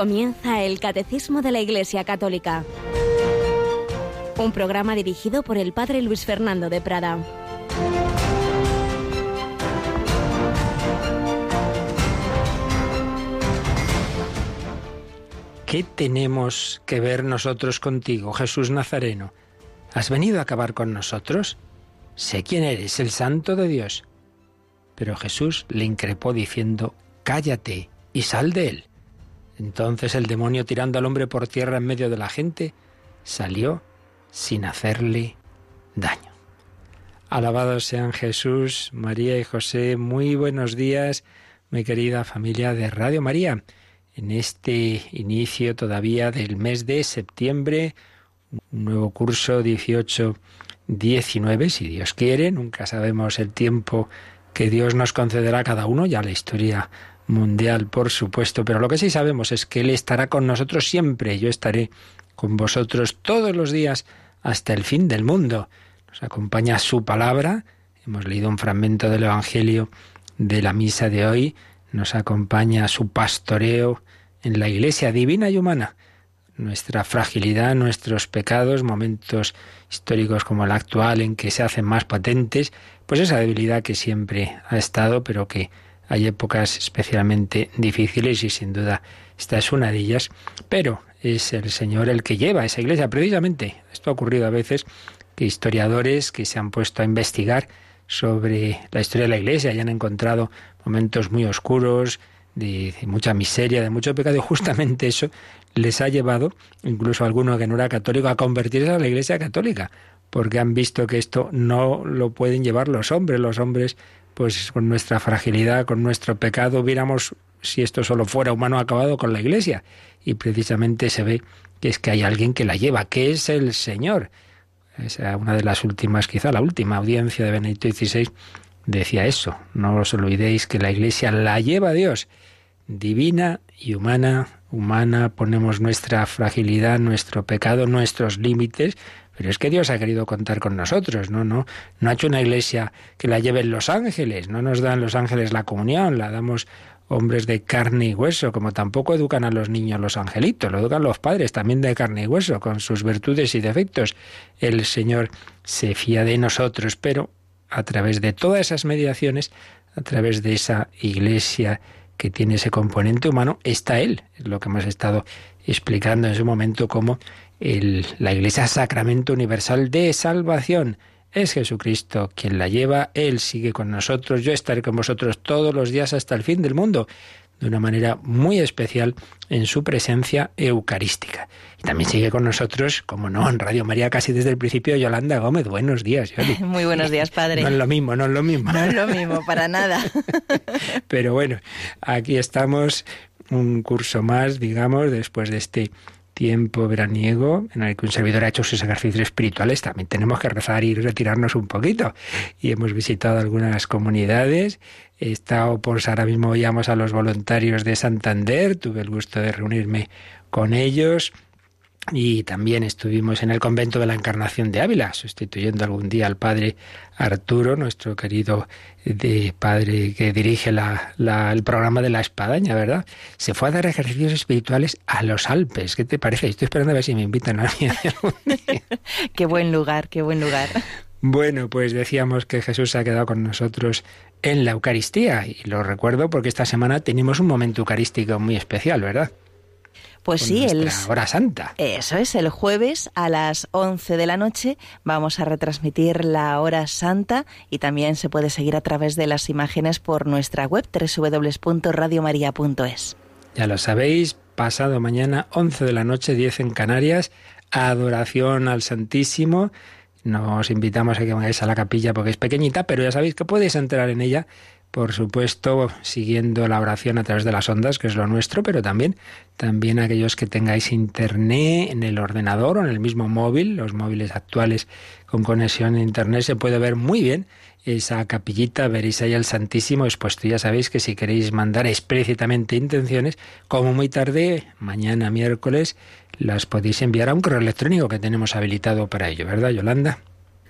Comienza el Catecismo de la Iglesia Católica. Un programa dirigido por el Padre Luis Fernando de Prada. ¿Qué tenemos que ver nosotros contigo, Jesús Nazareno? ¿Has venido a acabar con nosotros? Sé quién eres, el Santo de Dios. Pero Jesús le increpó diciendo, Cállate y sal de él. Entonces el demonio, tirando al hombre por tierra en medio de la gente, salió sin hacerle daño. Alabados sean Jesús, María y José. Muy buenos días, mi querida familia de Radio María. En este inicio todavía del mes de septiembre, un nuevo curso 18-19, si Dios quiere. Nunca sabemos el tiempo que Dios nos concederá a cada uno, ya la historia mundial, por supuesto, pero lo que sí sabemos es que Él estará con nosotros siempre. Yo estaré con vosotros todos los días hasta el fin del mundo. Nos acompaña su palabra. Hemos leído un fragmento del Evangelio de la misa de hoy. Nos acompaña su pastoreo en la iglesia divina y humana. Nuestra fragilidad, nuestros pecados, momentos históricos como el actual en que se hacen más patentes, pues esa debilidad que siempre ha estado, pero que hay épocas especialmente difíciles y sin duda esta es una de ellas, pero es el Señor el que lleva esa iglesia. Precisamente, esto ha ocurrido a veces que historiadores que se han puesto a investigar sobre la historia de la iglesia y han encontrado momentos muy oscuros, de, mucha miseria, de mucho pecado, y justamente eso les ha llevado, incluso a alguno que no era católico, a convertirse a la iglesia católica, porque han visto que esto no lo pueden llevar los hombres. Los hombres pues con nuestra fragilidad, con nuestro pecado, viéramos si esto solo fuera humano acabado con la Iglesia. Y precisamente se ve que es que hay alguien que la lleva, que es el Señor. Esa, una de las últimas, quizá la última audiencia de Benedicto XVI, decía eso. No os olvidéis que la Iglesia la lleva Dios, divina y humana. Humana, ponemos nuestra fragilidad, nuestro pecado, nuestros límites, pero es que Dios ha querido contar con nosotros, ¿no? No, no ha hecho una iglesia que la lleven los ángeles, no nos dan los ángeles la comunión, la damos hombres de carne y hueso, como tampoco educan a los niños los angelitos, lo educan los padres también de carne y hueso, con sus virtudes y defectos. El Señor se fía de nosotros, pero a través de todas esas mediaciones, a través de esa iglesia que tiene ese componente humano, está Él. Es lo que hemos estado explicando en su momento como la Iglesia Sacramento Universal de Salvación. Es Jesucristo quien la lleva, Él sigue con nosotros, yo estaré con vosotros todos los días hasta el fin del mundo, de una manera muy especial en su presencia eucarística. Y también sigue con nosotros, como no, en Radio María casi desde el principio, Yolanda Gómez. Buenos días, Yoli. Muy buenos días, padre. No es lo mismo, no es lo mismo. No es lo mismo, para nada. Pero bueno, aquí estamos, un curso más, digamos, después de este tiempo veraniego en el que un servidor ha hecho sus ejercicios espirituales, también tenemos que rezar y retirarnos un poquito. Y hemos visitado algunas comunidades. He estado, por ahora mismo oíamos a los voluntarios de Santander, tuve el gusto de reunirme con ellos y también estuvimos en el convento de la Encarnación de Ávila, sustituyendo algún día al padre Arturo, nuestro querido de padre que dirige el programa de la espadaña, ¿verdad? Se fue a dar ejercicios espirituales a los Alpes. ¿Qué te parece? Estoy esperando a ver si me invitan a mí qué buen lugar, qué buen lugar. Bueno, pues decíamos que Jesús se ha quedado con nosotros en la Eucaristía y lo recuerdo porque esta semana tenemos un momento eucarístico muy especial, ¿verdad? Pues sí, el hora santa. Eso es, el jueves a las 11 de la noche vamos a retransmitir la hora santa y también se puede seguir a través de las imágenes por nuestra web www.radiomaria.es. Ya lo sabéis, pasado mañana 11 de la noche, 10 en Canarias, adoración al Santísimo. Nos invitamos a que vengáis a la capilla porque es pequeñita, pero ya sabéis que podéis entrar en ella por supuesto, siguiendo la oración a través de las ondas, que es lo nuestro, pero también, también aquellos que tengáis internet en el ordenador o en el mismo móvil, los móviles actuales con conexión a internet, se puede ver muy bien esa capillita, veréis ahí al Santísimo expuesto. Ya sabéis que si queréis mandar explícitamente intenciones, como muy tarde, mañana miércoles, las podéis enviar a un correo electrónico que tenemos habilitado para ello, ¿verdad, Yolanda?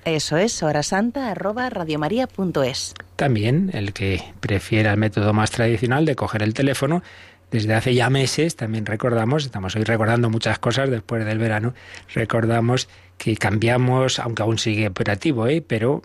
Eso es, horasanta arroba radiomaria.es. También el que prefiera el método más tradicional de coger el teléfono, desde hace ya meses también recordamos, estamos hoy recordando muchas cosas después del verano, recordamos que cambiamos, aunque aún sigue operativo, ¿eh? pero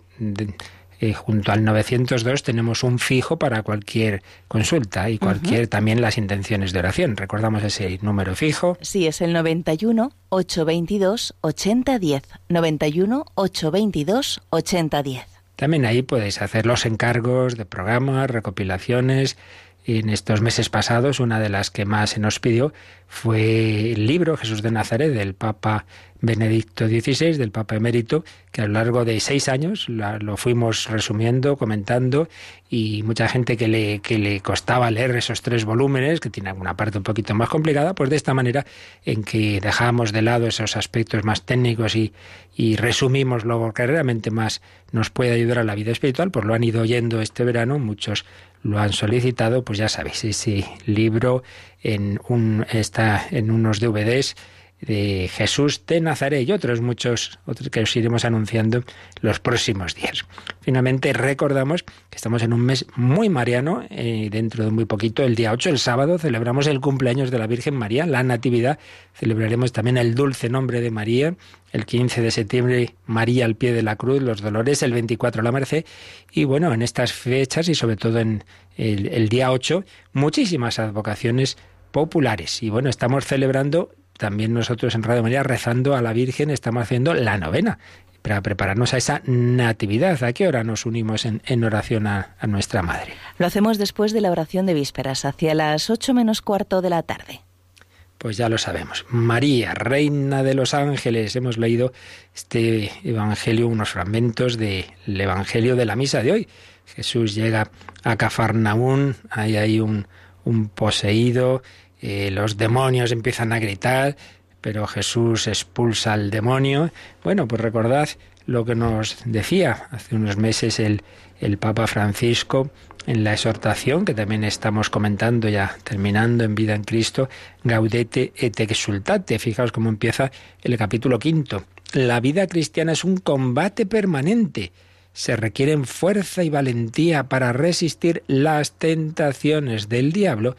eh, junto al 902 tenemos un fijo para cualquier consulta y cualquier también las intenciones de oración. Recordamos ese número fijo. Sí, es el 91 822 8010. 91 822 8010. También ahí podéis hacer los encargos de programas, recopilaciones, en estos meses pasados, una de las que más se nos pidió fue el libro Jesús de Nazaret del Papa Benedicto XVI, del Papa Emérito, que a lo largo de seis años lo fuimos resumiendo, comentando, y mucha gente que le, que le costaba leer esos tres volúmenes, que tiene alguna parte un poquito más complicada, pues de esta manera en que dejamos de lado esos aspectos más técnicos y, y resumimos lo que realmente más nos puede ayudar a la vida espiritual, pues lo han ido oyendo este verano muchos lo han solicitado, pues ya sabéis, ese libro en un, está en unos DVDs de Jesús de Nazaret y otros muchos otros que os iremos anunciando los próximos días. Finalmente recordamos que estamos en un mes muy mariano y dentro de muy poquito, el día 8, el sábado, celebramos el cumpleaños de la Virgen María, la Natividad, celebraremos también el dulce nombre de María, el 15 de septiembre María al pie de la cruz, los dolores, el 24 la Merced y bueno, en estas fechas y sobre todo en el, el día 8, muchísimas advocaciones populares. Y bueno, estamos celebrando también nosotros en Radio María rezando a la Virgen estamos haciendo la novena para prepararnos a esa natividad. ¿A qué hora nos unimos en, oración a, a, nuestra Madre? Lo hacemos después de la oración de vísperas, hacia las ocho menos cuarto de la tarde. Pues ya lo sabemos. María, Reina de los Ángeles. Hemos leído este Evangelio, unos fragmentos del Evangelio de la Misa de hoy. Jesús llega a Cafarnaún, ahí hay un, un poseído, eh, los demonios empiezan a gritar, pero Jesús expulsa al demonio. Bueno, pues recordad lo que nos decía hace unos meses el, el Papa Francisco en la exhortación que también estamos comentando ya terminando en vida en Cristo, Gaudete et exultate. Fijaos cómo empieza el capítulo quinto. La vida cristiana es un combate permanente. Se requieren fuerza y valentía para resistir las tentaciones del diablo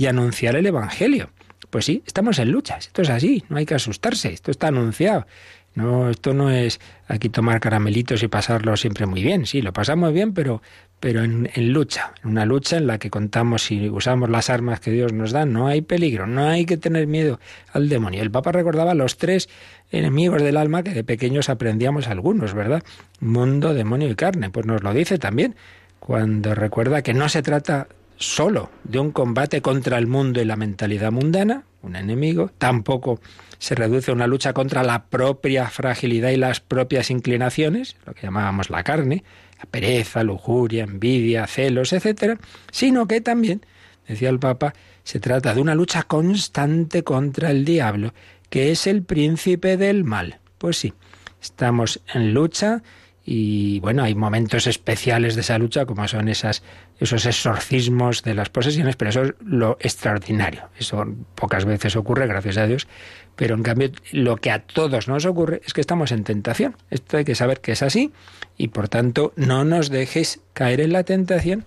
y anunciar el Evangelio. Pues sí, estamos en lucha, esto es así, no hay que asustarse, esto está anunciado. No, esto no es aquí tomar caramelitos y pasarlo siempre muy bien. Sí, lo pasamos bien, pero, pero en, en, lucha, en una lucha en la que contamos y usamos las armas que Dios nos da. No hay peligro, no hay que tener miedo al demonio. El Papa recordaba los tres enemigos del alma que de pequeños aprendíamos algunos, ¿verdad? Mundo, demonio y carne. Pues nos lo dice también cuando recuerda que no se trata solo de un combate contra el mundo y la mentalidad mundana, un enemigo, tampoco se reduce a una lucha contra la propia fragilidad y las propias inclinaciones, lo que llamábamos la carne, la pereza, lujuria, envidia, celos, etcétera, sino que también, decía el Papa, se trata de una lucha constante contra el diablo, que es el príncipe del mal. Pues sí, estamos en lucha y bueno, hay momentos especiales de esa lucha, como son esas, esos exorcismos de las posesiones, pero eso es lo extraordinario. Eso pocas veces ocurre, gracias a Dios. Pero en cambio, lo que a todos nos ocurre es que estamos en tentación. Esto hay que saber que es así. Y por tanto, no nos dejes caer en la tentación.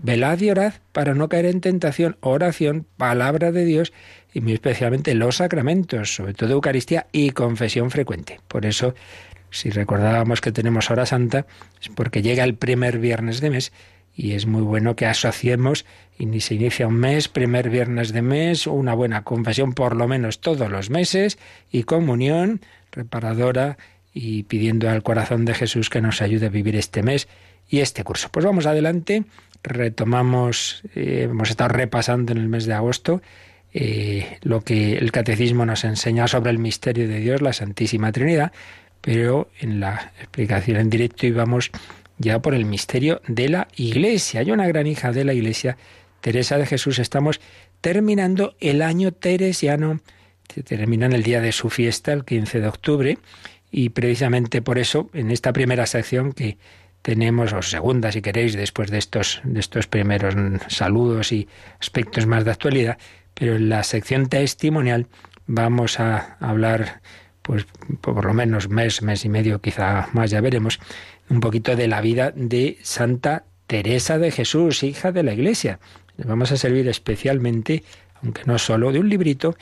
Velad y orad para no caer en tentación. Oración, palabra de Dios y muy especialmente los sacramentos, sobre todo Eucaristía y confesión frecuente. Por eso si recordábamos que tenemos hora santa, es porque llega el primer viernes de mes y es muy bueno que asociemos y se inicia un mes, primer viernes de mes, una buena confesión por lo menos todos los meses y comunión reparadora y pidiendo al corazón de Jesús que nos ayude a vivir este mes y este curso. Pues vamos adelante, retomamos, eh, hemos estado repasando en el mes de agosto eh, lo que el catecismo nos enseña sobre el misterio de Dios, la Santísima Trinidad, pero en la explicación en directo íbamos ya por el misterio de la Iglesia. Hay una gran hija de la Iglesia, Teresa de Jesús. Estamos terminando el año teresiano. Termina en el día de su fiesta, el 15 de octubre, y precisamente por eso, en esta primera sección que tenemos, o segunda si queréis, después de estos, de estos primeros saludos y aspectos más de actualidad, pero en la sección testimonial vamos a hablar pues por lo menos mes, mes y medio, quizá más, ya veremos, un poquito de la vida de Santa Teresa de Jesús, hija de la Iglesia. Le vamos a servir especialmente aunque no solo, de un librito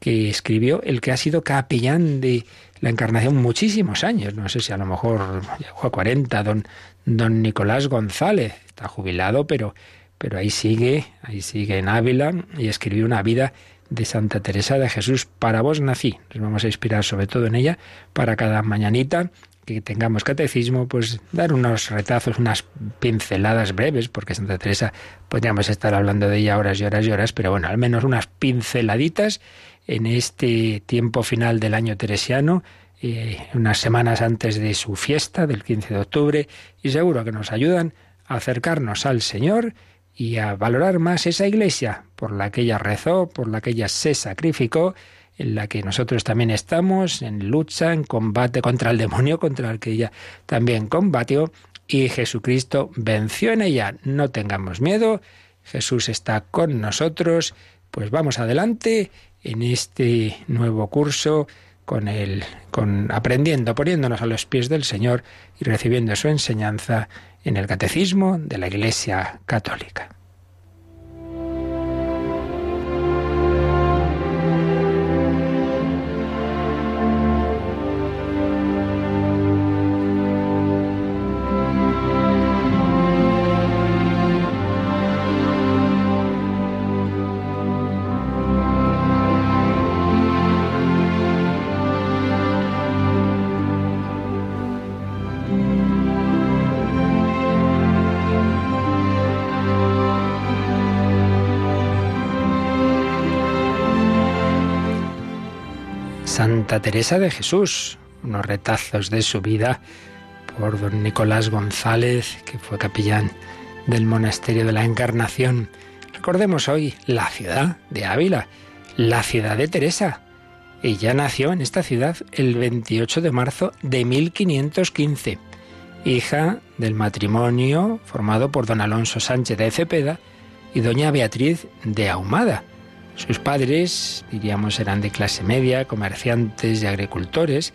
que escribió el que ha sido capellán de la Encarnación muchísimos años, no sé si a lo mejor llegó a 40, don, don Nicolás González, está jubilado, pero, pero ahí sigue, ahí sigue en Ávila y escribió una vida de Santa Teresa de Jesús. Para vos nací. Nos vamos a inspirar sobre todo en ella para cada mañanita que tengamos catecismo, pues dar unos retazos, unas pinceladas breves, porque Santa Teresa podríamos estar hablando de ella horas y horas y horas, pero bueno, al menos unas pinceladitas en este tiempo final del año teresiano, eh, unas semanas antes de su fiesta, del 15 de octubre, y seguro que nos ayudan a acercarnos al Señor y a valorar más esa iglesia por la que ella rezó, por la que ella se sacrificó, en la que nosotros también estamos, en lucha, en combate contra el demonio, contra el que ella también combatió, y Jesucristo venció en ella. No tengamos miedo, Jesús está con nosotros, pues vamos adelante en este nuevo curso con el con aprendiendo, poniéndonos a los pies del Señor y recibiendo su enseñanza en el catecismo de la Iglesia Católica. Santa Teresa de Jesús, unos retazos de su vida por don Nicolás González, que fue capellán del Monasterio de la Encarnación. Recordemos hoy la ciudad de Ávila, la ciudad de Teresa. Ella nació en esta ciudad el 28 de marzo de 1515, hija del matrimonio formado por don Alonso Sánchez de Cepeda y doña Beatriz de Ahumada sus padres, diríamos, eran de clase media, comerciantes y agricultores.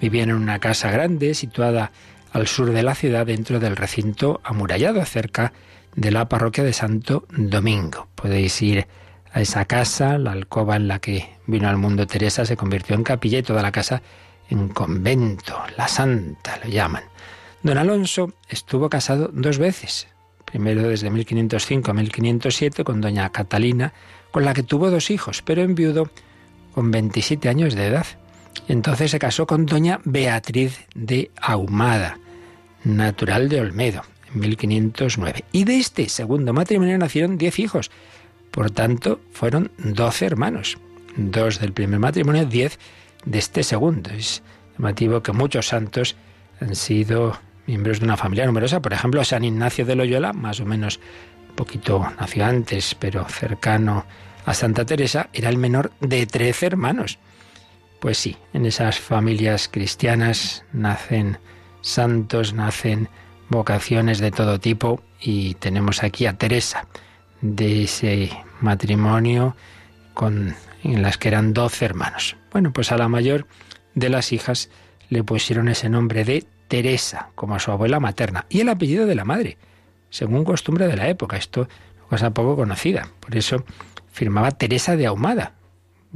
Vivían en una casa grande situada al sur de la ciudad, dentro del recinto amurallado, cerca de la parroquia de Santo Domingo. Podéis ir a esa casa, la alcoba en la que vino al mundo Teresa se convirtió en capilla y toda la casa en convento, la Santa lo llaman. Don Alonso estuvo casado dos veces, primero desde 1505 a 1507 con doña Catalina, con la que tuvo dos hijos, pero enviudo con 27 años de edad. Entonces se casó con doña Beatriz de Ahumada, natural de Olmedo, en 1509. Y de este segundo matrimonio nacieron 10 hijos. Por tanto, fueron 12 hermanos. Dos del primer matrimonio, 10 de este segundo. Es llamativo que muchos santos han sido miembros de una familia numerosa. Por ejemplo, San Ignacio de Loyola, más o menos poquito nació antes, pero cercano a Santa Teresa, era el menor de trece hermanos. Pues sí, en esas familias cristianas nacen santos, nacen vocaciones de todo tipo y tenemos aquí a Teresa de ese matrimonio con en las que eran doce hermanos. Bueno, pues a la mayor de las hijas le pusieron ese nombre de Teresa, como a su abuela materna, y el apellido de la madre, según costumbre de la época. Esto es cosa poco conocida. Por eso firmaba Teresa de Ahumada,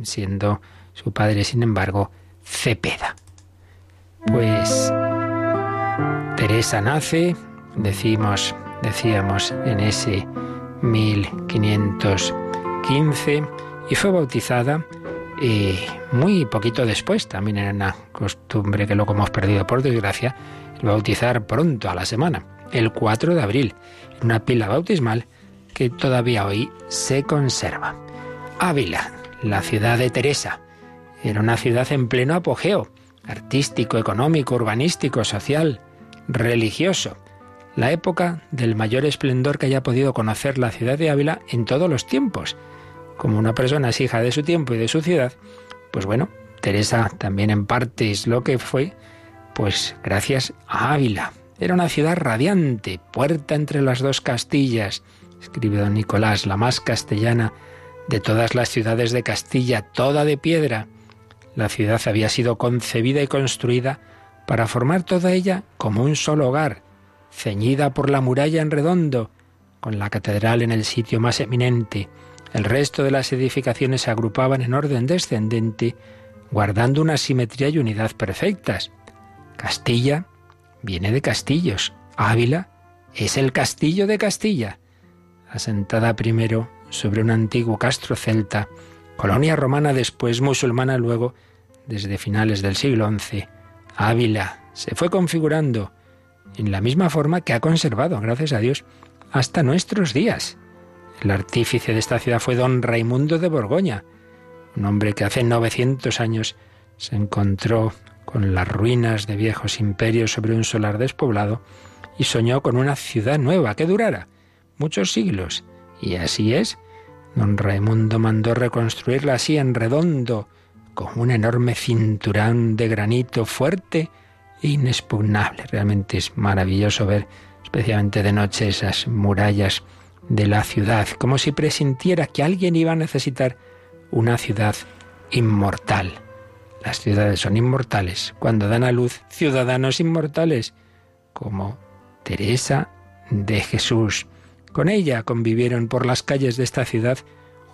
siendo su padre, sin embargo, Cepeda. Pues Teresa nace, decimos, decíamos en ese 1515 y fue bautizada y muy poquito después, también era una costumbre que luego hemos perdido por desgracia, el bautizar pronto a la semana, el 4 de abril, en una pila bautismal que todavía hoy se conserva. Ávila, la ciudad de Teresa, era una ciudad en pleno apogeo, artístico, económico, urbanístico, social, religioso. La época del mayor esplendor que haya podido conocer la ciudad de Ávila en todos los tiempos. Como una persona es hija de su tiempo y de su ciudad, pues bueno, Teresa también en parte es lo que fue, pues gracias a Ávila. Era una ciudad radiante, puerta entre las dos Castillas, escribe don Nicolás, la más castellana de todas las ciudades de Castilla, toda de piedra. La ciudad había sido concebida y construida para formar toda ella como un solo hogar, ceñida por la muralla en redondo, con la catedral en el sitio más eminente, El resto de las edificaciones se agrupaban en orden descendente, guardando una simetría y unidad perfectas. Castilla viene de castillos. Ávila es el castillo de Castilla, asentada primero sobre un antiguo castro celta, colonia romana después, musulmana luego, desde finales del siglo XI. Ávila se fue configurando en la misma forma que ha conservado, gracias a Dios, hasta nuestros días. El artífice de esta ciudad fue don Raimundo de Borgoña, un hombre que hace 900 años se encontró con las ruinas de viejos imperios sobre un solar despoblado y soñó con una ciudad nueva que durara muchos siglos. Y así es. Don Raimundo mandó reconstruirla así en redondo, con un enorme cinturón de granito fuerte e inexpugnable. Realmente es maravilloso ver, especialmente de noche, esas murallas de la ciudad, como si presintiera que alguien iba a necesitar una ciudad inmortal. Las ciudades son inmortales cuando dan a luz ciudadanos inmortales, como Teresa de Jesús. Con ella convivieron por las calles de esta ciudad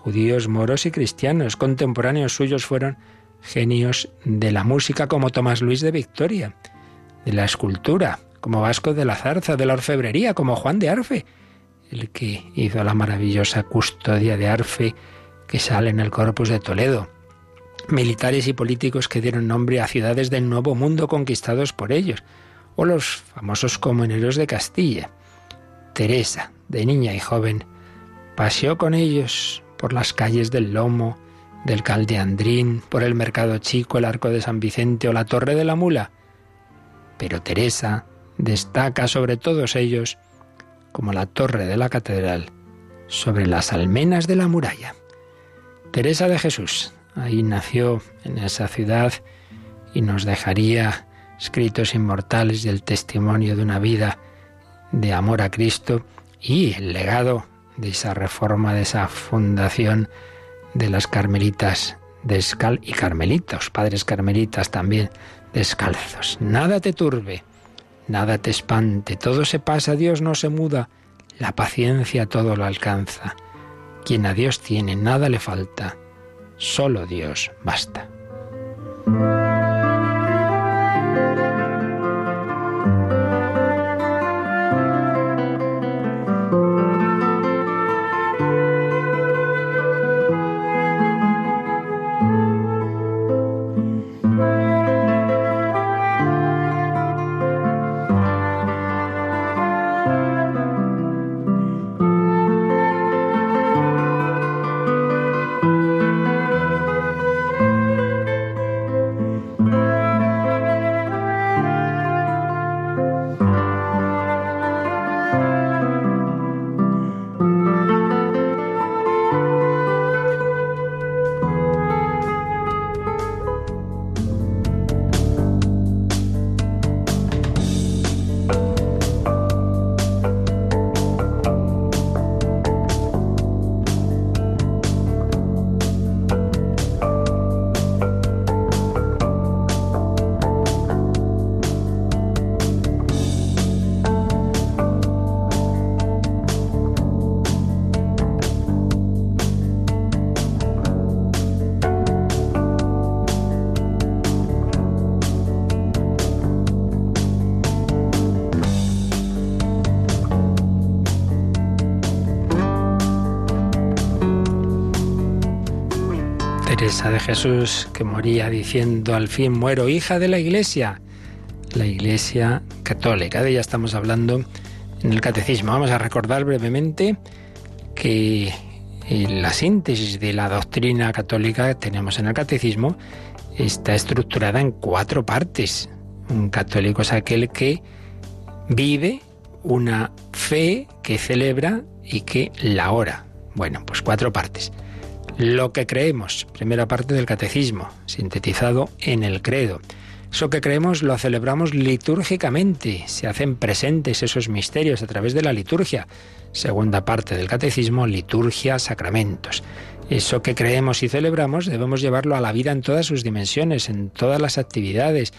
judíos, moros y cristianos. Contemporáneos suyos fueron genios de la música como Tomás Luis de Victoria, de la escultura como Vasco de la Zarza, de la orfebrería como Juan de Arfe, el que hizo la maravillosa custodia de Arfe que sale en el Corpus de Toledo. Militares y políticos que dieron nombre a ciudades del Nuevo Mundo conquistados por ellos, o los famosos comuneros de Castilla. Teresa, de niña y joven, paseó con ellos por las calles del Lomo, del Caldeandrín, por el Mercado Chico, el Arco de San Vicente o la Torre de la Mula. Pero Teresa destaca sobre todos ellos como la torre de la catedral sobre las almenas de la muralla. Teresa de Jesús, ahí nació en esa ciudad y nos dejaría escritos inmortales del testimonio de una vida de amor a Cristo y el legado de esa reforma, de esa fundación de las carmelitas descal y carmelitos, padres carmelitas también descalzos. Nada te turbe, nada te espante, todo se pasa, Dios no se muda, la paciencia todo lo alcanza. Quien a Dios tiene, nada le falta, solo Dios basta. De Jesús que moría diciendo al fin muero, hija de la Iglesia, la Iglesia católica. De ella estamos hablando en el Catecismo. Vamos a recordar brevemente que la síntesis de la doctrina católica que tenemos en el Catecismo está estructurada en cuatro partes. Un católico es aquel que vive una fe que celebra y que la ora. Bueno, pues cuatro partes. Lo que creemos, primera parte del catecismo, sintetizado en el credo. Eso que creemos lo celebramos litúrgicamente, se hacen presentes esos misterios a través de la liturgia. Segunda parte del catecismo, liturgia, sacramentos. Eso que creemos y celebramos debemos llevarlo a la vida en todas sus dimensiones, en todas las actividades,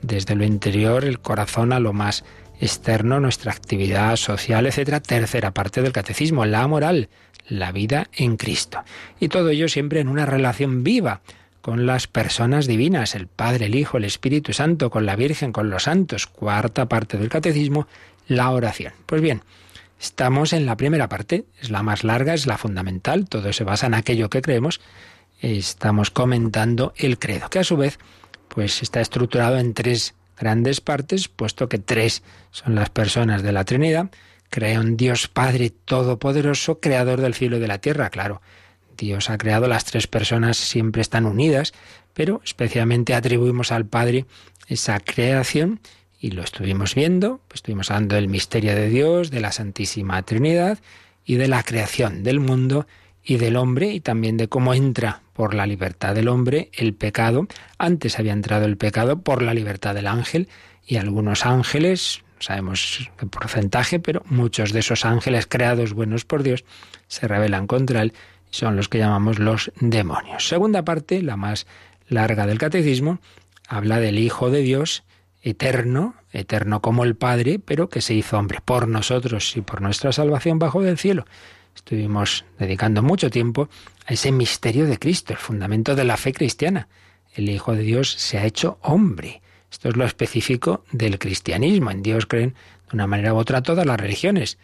desde lo interior, el corazón, a lo más externo, nuestra actividad social, etcétera. Tercera parte del catecismo, la moral, la vida en Cristo. Y todo ello siempre en una relación viva con las personas divinas, el Padre, el Hijo, el Espíritu Santo, con la Virgen, con los santos. Cuarta parte del catecismo, la oración. Pues bien, estamos en la primera parte, es la más larga, es la fundamental, todo se basa en aquello que creemos. Estamos comentando el credo, que a su vez pues está estructurado en tres grandes partes, puesto que tres son las personas de la Trinidad. Creo en Dios Padre Todopoderoso, Creador del cielo y de la tierra, claro Dios ha creado, las tres personas siempre están unidas, pero especialmente atribuimos al Padre esa creación y lo estuvimos viendo, estuvimos hablando del misterio de Dios, de la Santísima Trinidad y de la creación del mundo y del hombre y también de cómo entra por la libertad del hombre el pecado. Antes había entrado el pecado por la libertad del ángel y algunos ángeles, sabemos qué porcentaje, pero muchos de esos ángeles creados buenos por Dios se rebelan contra él son los que llamamos los demonios. Segunda parte, la más larga del catecismo, habla del Hijo de Dios eterno, eterno como el Padre, pero que se hizo hombre por nosotros y por nuestra salvación bajo del cielo. Estuvimos dedicando mucho tiempo a ese misterio de Cristo, el fundamento de la fe cristiana. El Hijo de Dios se ha hecho hombre. Esto es lo específico del cristianismo. En Dios creen de una manera u otra todas las religiones.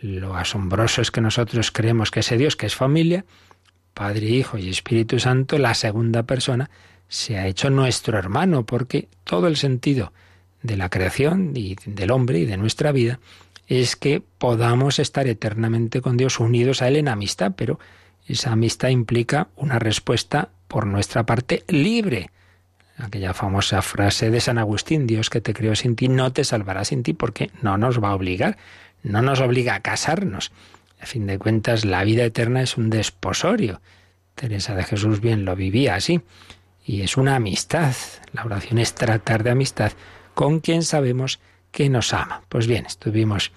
Lo asombroso es que nosotros creemos que ese Dios, que es familia, Padre, Hijo y Espíritu Santo, la segunda persona, se ha hecho nuestro hermano, porque todo el sentido de la creación y del hombre y de nuestra vida es que podamos estar eternamente con Dios unidos a Él en amistad, pero esa amistad implica una respuesta por nuestra parte libre. Aquella famosa frase de San Agustín, Dios que te creó sin ti no te salvará sin ti porque no nos va a obligar no nos obliga a casarnos. A fin de cuentas, la vida eterna es un desposorio. Teresa de Jesús bien lo vivía así. Y es una amistad. La oración es tratar de amistad con quien sabemos que nos ama. Pues bien, estuvimos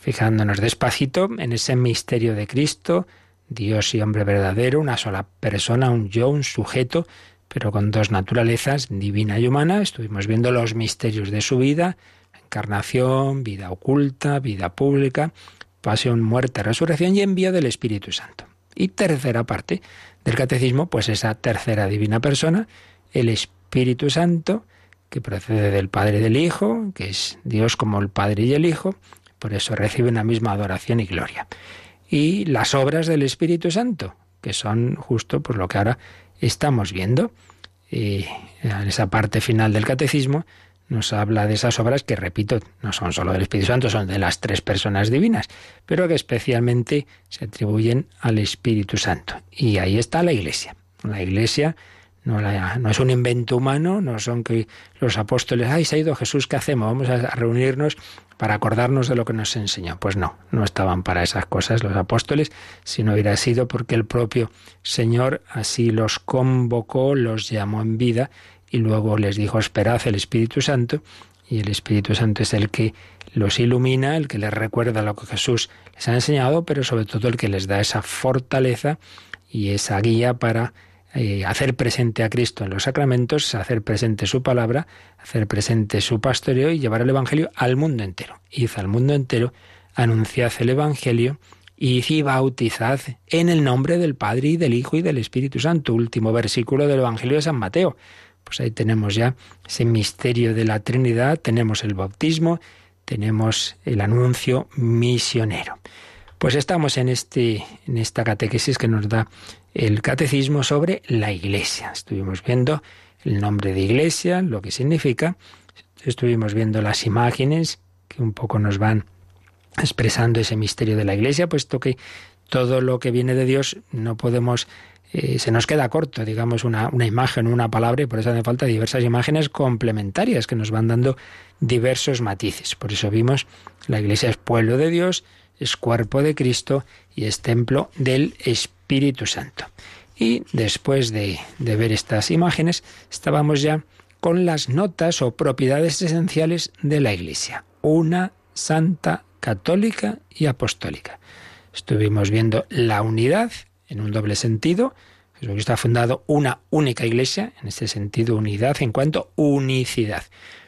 fijándonos despacito en ese misterio de Cristo, Dios y hombre verdadero, una sola persona, un yo, un sujeto, pero con dos naturalezas, divina y humana. Estuvimos viendo los misterios de su vida, encarnación, vida oculta, vida pública, pasión, muerte, resurrección y envío del Espíritu Santo. Y tercera parte del catecismo, pues esa tercera divina persona, el Espíritu Santo, que procede del Padre y del Hijo, que es Dios como el Padre y el Hijo, por eso reciben la misma adoración y gloria. Y las obras del Espíritu Santo, que son justo pues lo que ahora estamos viendo. Y en esa parte final del catecismo nos habla de esas obras que, repito, no son solo del Espíritu Santo, son de las tres personas divinas, pero que especialmente se atribuyen al Espíritu Santo. Y ahí está la Iglesia. La Iglesia no, es un invento humano, no son que los apóstoles, ay, se ha ido Jesús, ¿qué hacemos? Vamos a reunirnos para acordarnos de lo que nos enseñó. Pues no, no estaban para esas cosas los apóstoles, si no hubiera sido porque el propio Señor así los convocó, los llamó en vida y luego les dijo, esperad el Espíritu Santo, y el Espíritu Santo es el que los ilumina, el que les recuerda lo que Jesús les ha enseñado, pero sobre todo el que les da esa fortaleza y esa guía para eh, hacer presente a Cristo en los sacramentos, hacer presente su palabra, hacer presente su pastoreo y llevar el Evangelio al mundo entero. Id al mundo entero, anunciad el Evangelio y bautizad en el nombre del Padre y del Hijo y del Espíritu Santo. Último versículo del Evangelio de San Mateo. Pues ahí tenemos ya ese misterio de la Trinidad, tenemos el bautismo, tenemos el anuncio misionero. Pues estamos en, este, en esta catequesis que nos da el catecismo sobre la Iglesia. Estuvimos viendo el nombre de Iglesia, lo que significa, estuvimos viendo las imágenes que un poco nos van expresando ese misterio de la Iglesia, puesto que todo lo que viene de Dios no podemos eh, se nos queda corto, digamos, una, una imagen, una palabra, y por eso hace falta diversas imágenes complementarias que nos van dando diversos matices. Por eso vimos, la Iglesia es pueblo de Dios, es cuerpo de Cristo y es templo del Espíritu Santo. Y después de, ver estas imágenes, estábamos ya con las notas o propiedades esenciales de la Iglesia. Una santa, católica y apostólica. Estuvimos viendo la unidad en un doble sentido. Jesucristo ha fundado una única iglesia, en este sentido unidad en cuanto unicidad,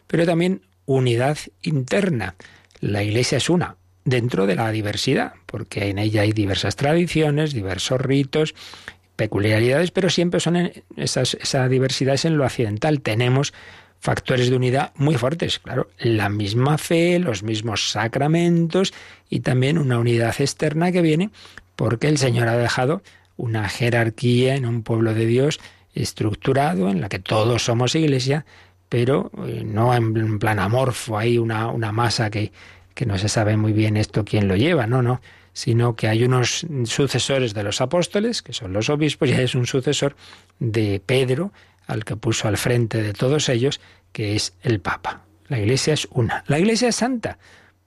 pero también unidad interna. la Iglesia es una, dentro de la diversidad, porque en ella hay diversas tradiciones, diversos ritos, peculiaridades, pero siempre son en esas, esa diversidad es en lo occidental. Tenemos factores de unidad muy fuertes, claro, la misma fe, los mismos sacramentos y también una unidad externa que viene porque el Señor ha dejado una jerarquía en un pueblo de Dios estructurado en la que todos somos iglesia, pero eh, no en plan amorfo, hay una, una masa que, que no se sabe muy bien esto quién lo lleva, no, no, sino que hay unos sucesores de los apóstoles, que son los obispos, y es un sucesor de Pedro, al que puso al frente de todos ellos, que es el Papa. La Iglesia es una. La Iglesia es santa,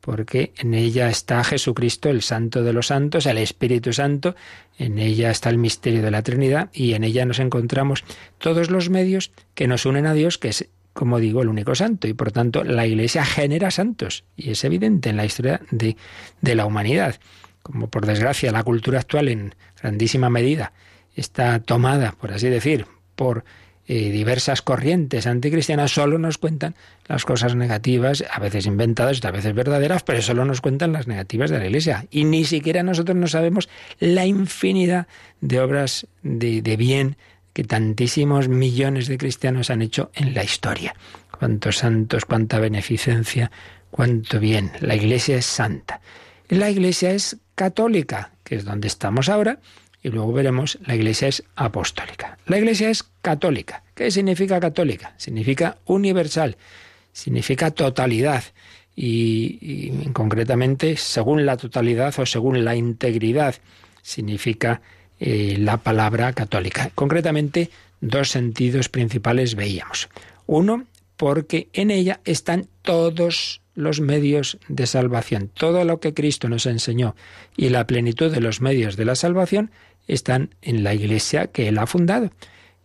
porque en ella está Jesucristo, el Santo de los Santos, el Espíritu Santo, en ella está el misterio de la Trinidad y en ella nos encontramos todos los medios que nos unen a Dios, que es, como digo, el único santo. Y por tanto, la Iglesia genera santos, y es evidente en la historia de, de la humanidad como por desgracia la cultura actual en grandísima medida está tomada, por así decir, por eh, diversas corrientes anticristianas, solo nos cuentan las cosas negativas, a veces inventadas, a veces verdaderas, pero solo nos cuentan las negativas de la Iglesia. Y ni siquiera nosotros no sabemos la infinidad de obras de, de bien que tantísimos millones de cristianos han hecho en la historia. Cuántos santos, cuánta beneficencia, cuánto bien. La Iglesia es santa. La Iglesia es católica, que es donde estamos ahora, y luego veremos, la Iglesia es apostólica. La Iglesia es católica. ¿Qué significa católica? Significa universal, significa totalidad. Y, concretamente, según la totalidad o según la integridad, significa eh, la palabra católica. Concretamente, dos sentidos principales veíamos. Uno, porque en ella están todos los medios de salvación. Todo lo que Cristo nos enseñó y la plenitud de los medios de la salvación están en la iglesia que Él ha fundado.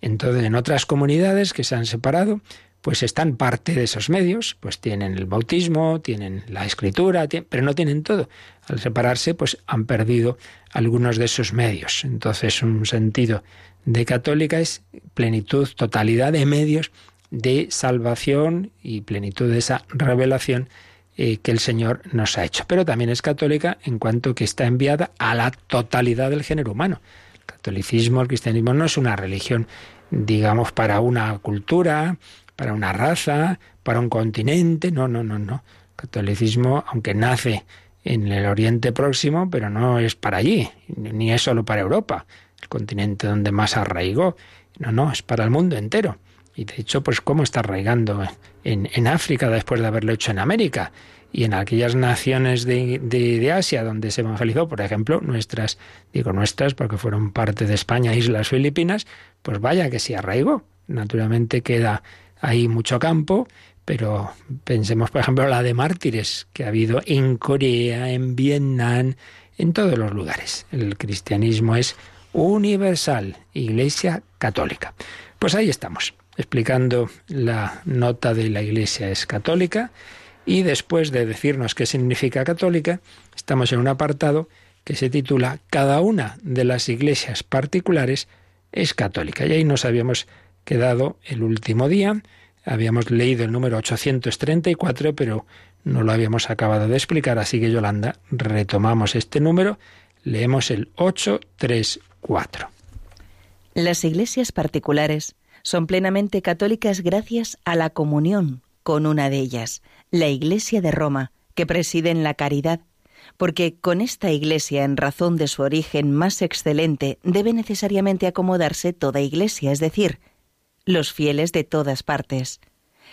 Entonces, en otras comunidades que se han separado, pues están parte de esos medios, pues tienen el bautismo, tienen la escritura, pero no tienen todo. Al separarse, pues han perdido algunos de esos medios. Entonces, un sentido de católica es plenitud, totalidad de medios de salvación y plenitud de esa revelación eh, que el Señor nos ha hecho. Pero también es católica en cuanto que está enviada a la totalidad del género humano. El catolicismo, el cristianismo no es una religión, digamos, para una cultura, para una raza, para un continente, no, no, no, no. El catolicismo, aunque nace en el Oriente Próximo, pero no es para allí, ni es solo para Europa, el continente donde más arraigó. No, no, es para el mundo entero. Y de hecho, pues cómo está arraigando en, África después de haberlo hecho en América y en aquellas naciones de, de, Asia donde se evangelizó, por ejemplo, nuestras, digo nuestras porque fueron parte de España, Islas Filipinas, pues vaya que sí arraigó. Naturalmente queda ahí mucho campo, pero pensemos, por ejemplo, la de mártires que ha habido en Corea, en Vietnam, en todos los lugares. El cristianismo es universal, Iglesia católica. Pues ahí estamos explicando la nota de la Iglesia es católica y después de decirnos qué significa católica, estamos en un apartado que se titula Cada una de las iglesias particulares es católica. Y ahí nos habíamos quedado el último día, habíamos leído el número 834, pero no lo habíamos acabado de explicar, así que Yolanda, retomamos este número, leemos el 834. Las iglesias particulares son plenamente católicas gracias a la comunión con una de ellas, la Iglesia de Roma, que preside en la caridad, porque con esta Iglesia, en razón de su origen más excelente, debe necesariamente acomodarse toda Iglesia, es decir, los fieles de todas partes.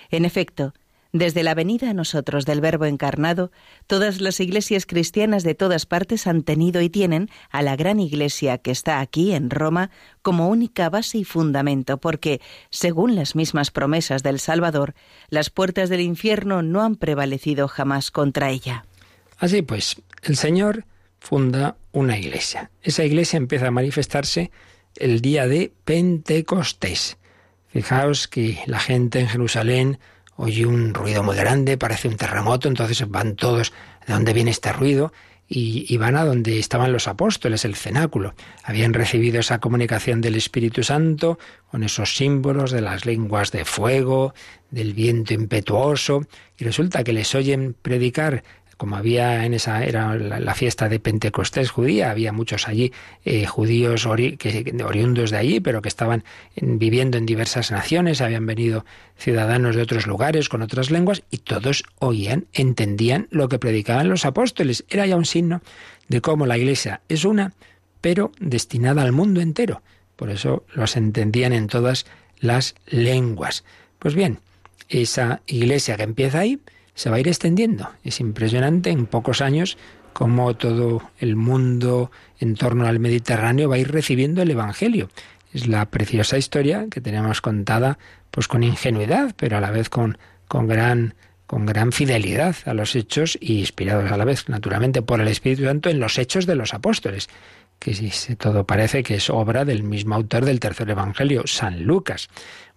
En efecto, desde la venida a nosotros del Verbo encarnado, todas las iglesias cristianas de todas partes han tenido y tienen a la gran iglesia que está aquí en Roma como única base y fundamento, porque, según las mismas promesas del Salvador, las puertas del infierno no han prevalecido jamás contra ella. Así pues, el Señor funda una iglesia. Esa iglesia empieza a manifestarse el día de Pentecostés. Fijaos que la gente en Jerusalén oye un ruido muy grande, parece un terremoto, entonces van todos, ¿de dónde viene este ruido? Y, van a donde estaban los apóstoles, el cenáculo. Habían recibido esa comunicación del Espíritu Santo con esos símbolos de las lenguas de fuego, del viento impetuoso, y resulta que les oyen predicar como había en esa era la, fiesta de Pentecostés judía, había muchos allí eh, judíos que, oriundos de allí, pero que estaban viviendo en diversas naciones, habían venido ciudadanos de otros lugares con otras lenguas y todos oían, entendían lo que predicaban los apóstoles. Era ya un signo de cómo la Iglesia es una, pero destinada al mundo entero. Por eso los entendían en todas las lenguas. Pues bien, esa Iglesia que empieza ahí, se va a ir extendiendo. Es impresionante en pocos años cómo todo el mundo en torno al Mediterráneo va a ir recibiendo el Evangelio. Es la preciosa historia que tenemos contada pues con ingenuidad, pero a la vez con, con gran con gran fidelidad a los hechos y inspirados a la vez, naturalmente, por el Espíritu Santo en los hechos de los apóstoles, que si todo parece que es obra del mismo autor del tercer Evangelio, San Lucas.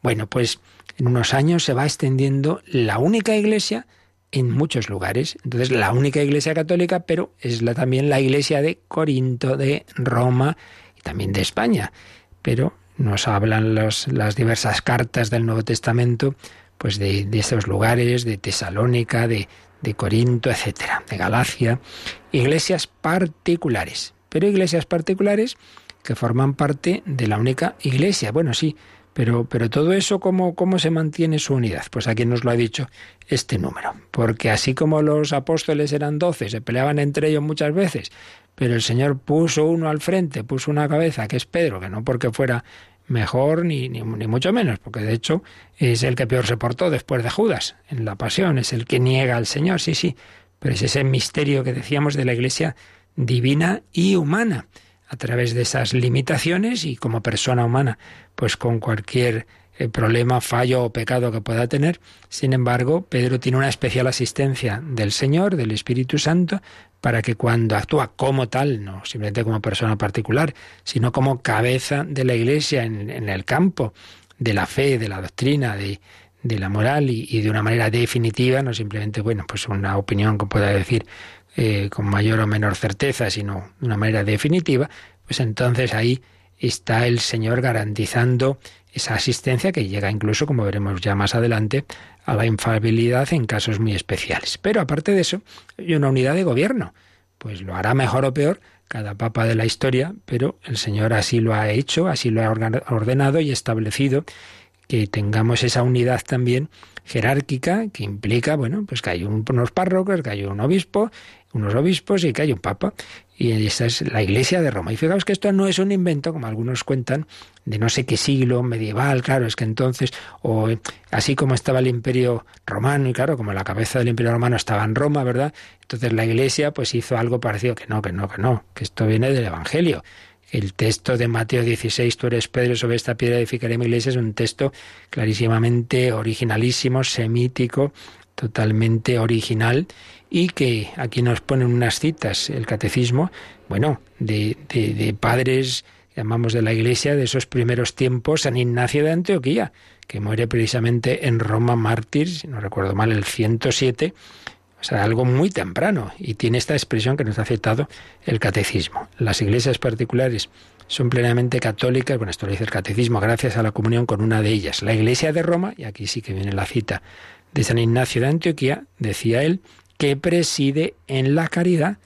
Bueno, pues en unos años se va extendiendo la única iglesia en muchos lugares. Entonces, la única iglesia católica, pero es la, también la iglesia de Corinto, de Roma y también de España. Pero nos hablan las diversas cartas del Nuevo Testamento, pues de, de esos lugares, de Tesalónica, de, de Corinto, etcétera, de Galacia, iglesias particulares, pero iglesias particulares que forman parte de la única iglesia. Bueno, sí, pero, pero todo eso, ¿cómo, ¿cómo se mantiene su unidad? Pues aquí nos lo ha dicho este número. Porque así como los apóstoles eran doce, se peleaban entre ellos muchas veces, pero el Señor puso uno al frente, puso una cabeza, que es Pedro, que no porque fuera mejor ni, ni, ni, mucho menos, porque de hecho es el que peor se portó después de Judas en la pasión, es el que niega al Señor, sí, sí, pero es ese misterio que decíamos de la Iglesia divina y humana a través de esas limitaciones y como persona humana, pues con cualquier eh, problema, fallo o pecado que pueda tener. Sin embargo, Pedro tiene una especial asistencia del Señor, del Espíritu Santo, para que cuando actúa como tal, no simplemente como persona particular, sino como cabeza de la Iglesia en, el campo de la fe, de la doctrina, de, la moral y, y, de una manera definitiva, no simplemente, bueno, pues una opinión que pueda decir eh, con mayor o menor certeza, sino de una manera definitiva, pues entonces ahí está el Señor garantizando esa asistencia que llega incluso, como veremos ya más adelante, a la infalibilidad en casos muy especiales. Pero aparte de eso, hay una unidad de gobierno. Pues lo hará mejor o peor cada papa de la historia, pero el Señor así lo ha hecho, así lo ha ordenado y establecido que tengamos esa unidad también jerárquica que implica, bueno, pues que hay unos párrocos, que hay un obispo unos obispos y que hay un papa. Y esa es la Iglesia de Roma. Y fijaos que esto no es un invento, como algunos cuentan, de no sé qué siglo medieval, claro, es que entonces, o así como estaba el Imperio Romano, y claro, como la cabeza del Imperio Romano estaba en Roma, ¿verdad? Entonces la Iglesia pues hizo algo parecido, que no, que no, que no, que esto viene del Evangelio. El texto de Mateo 16, tú eres Pedro, sobre esta piedra edificaré mi iglesia, es un texto clarísimamente originalísimo, semítico, totalmente original y que aquí nos ponen unas citas, el catecismo, bueno, de, de, padres, llamamos de la iglesia, de esos primeros tiempos, San Ignacio de Antioquía, que muere precisamente en Roma mártir, si no recuerdo mal, el 107, o sea, algo muy temprano, y tiene esta expresión que nos ha citado el catecismo. Las iglesias particulares son plenamente católicas, bueno, esto lo dice el catecismo, gracias a la comunión con una de ellas, la iglesia de Roma, y aquí sí que viene la cita de San Ignacio de Antioquía, decía él, que preside en la caridad.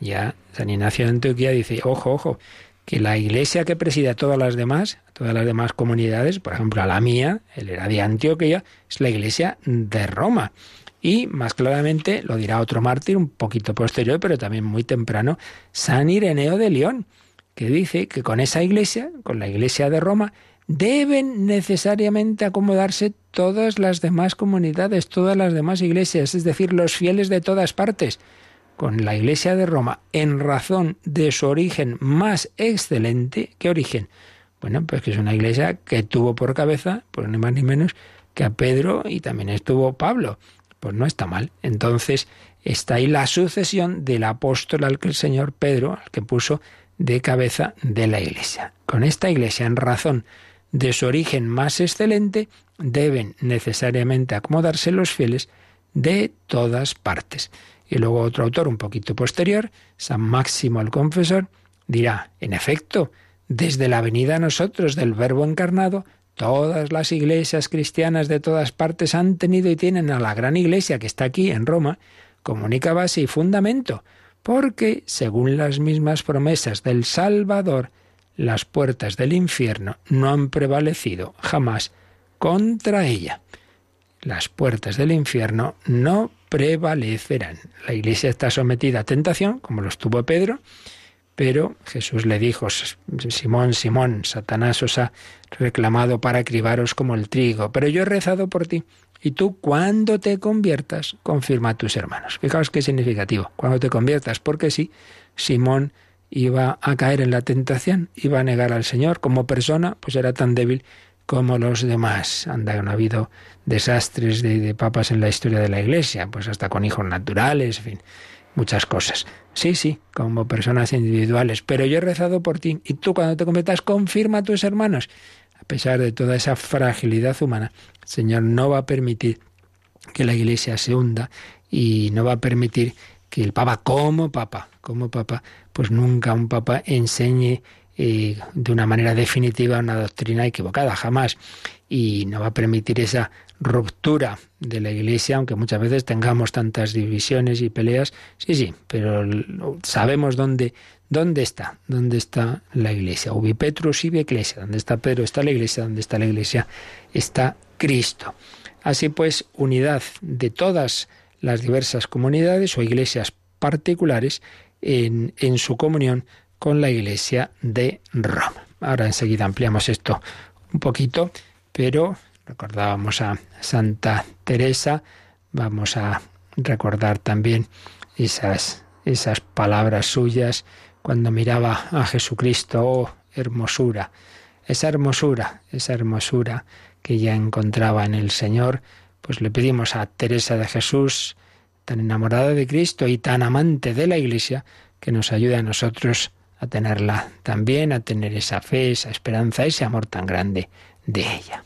Ya San Ignacio de Antioquía dice, ojo, ojo, que la iglesia que preside a todas las demás, a todas las demás comunidades, por ejemplo a la mía, él era de Antioquía, es la iglesia de Roma. Y más claramente lo dirá otro mártir un poquito posterior, pero también muy temprano, San Ireneo de León, que dice que con esa iglesia, con la iglesia de Roma, deben necesariamente acomodarse todas las demás comunidades, todas las demás iglesias, es decir, los fieles de todas partes, con la iglesia de Roma, en razón de su origen más excelente. ¿Qué origen? Bueno, pues que es una iglesia que tuvo por cabeza, pues ni más ni menos, que a Pedro y también estuvo Pablo. Pues no está mal. Entonces está ahí la sucesión del apóstol al que el Señor Pedro, al que puso de cabeza de la iglesia. Con esta iglesia, en razón de su origen más excelente, deben necesariamente acomodarse los fieles de todas partes. Y luego otro autor un poquito posterior, San Máximo el Confesor, dirá, en efecto, desde la venida a nosotros del Verbo encarnado, todas las iglesias cristianas de todas partes han tenido y tienen a la gran iglesia que está aquí en Roma como única base y fundamento, porque, según las mismas promesas del Salvador, las puertas del infierno no han prevalecido jamás contra ella. Las puertas del infierno no prevalecerán. La iglesia está sometida a tentación, como lo estuvo Pedro, pero Jesús le dijo, Simón, Simón, Satanás os ha reclamado para cribaros como el trigo, pero yo he rezado por ti. Y tú, cuando te conviertas, confirma a tus hermanos. Fijaos qué significativo. Cuando te conviertas, porque sí, Simón iba a caer en la tentación, iba a negar al Señor. Como persona, pues era tan débil como los demás. Anda, no ha habido desastres de, papas en la historia de la Iglesia, pues hasta con hijos naturales, en fin muchas cosas. Sí, sí, como personas individuales, pero yo he rezado por ti y tú cuando te conviertas confirma a tus hermanos. A pesar de toda esa fragilidad humana, el Señor no va a permitir que la Iglesia se hunda y no va a permitir que el Papa como Papa, como Papa, pues nunca un Papa enseñe eh, de una manera definitiva una doctrina equivocada, jamás. Y no va a permitir esa ruptura de la Iglesia, aunque muchas veces tengamos tantas divisiones y peleas, sí, sí, pero sabemos dónde, dónde está, dónde está la Iglesia. Ubi Petrus ibi Iglesia, donde está Pedro está la Iglesia, donde está la Iglesia está Cristo. Así pues, unidad de todas las diversas comunidades o iglesias particulares en, en su comunión con la Iglesia de Roma. Ahora enseguida ampliamos esto un poquito, pero Recordábamos a Santa Teresa, vamos a recordar también esas, esas palabras suyas cuando miraba a Jesucristo, oh hermosura, esa hermosura, esa hermosura que ya encontraba en el Señor, pues le pedimos a Teresa de Jesús, tan enamorada de Cristo y tan amante de la Iglesia, que nos ayude a nosotros a tenerla también, a tener esa fe, esa esperanza, ese amor tan grande de ella.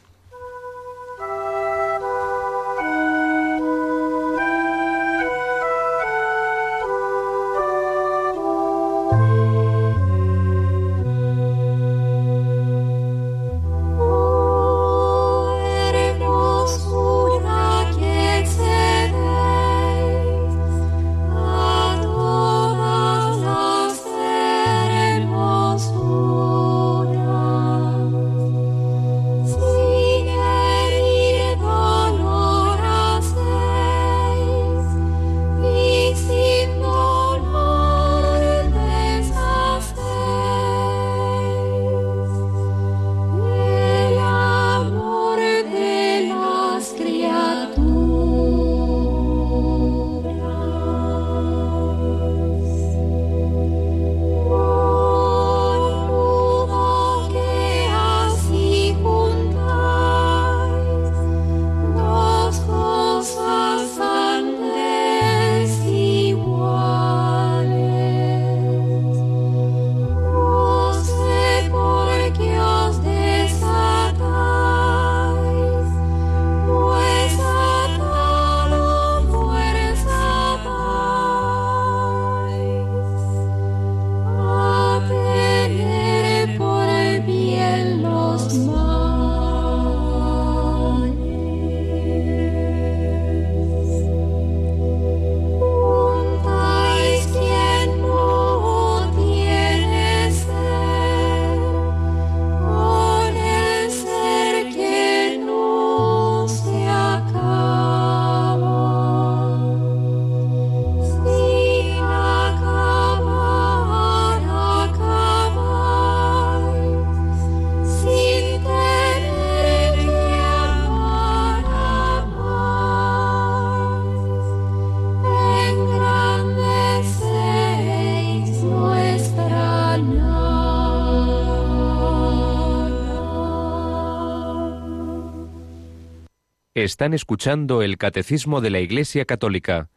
Están escuchando el Catecismo de la Iglesia Católica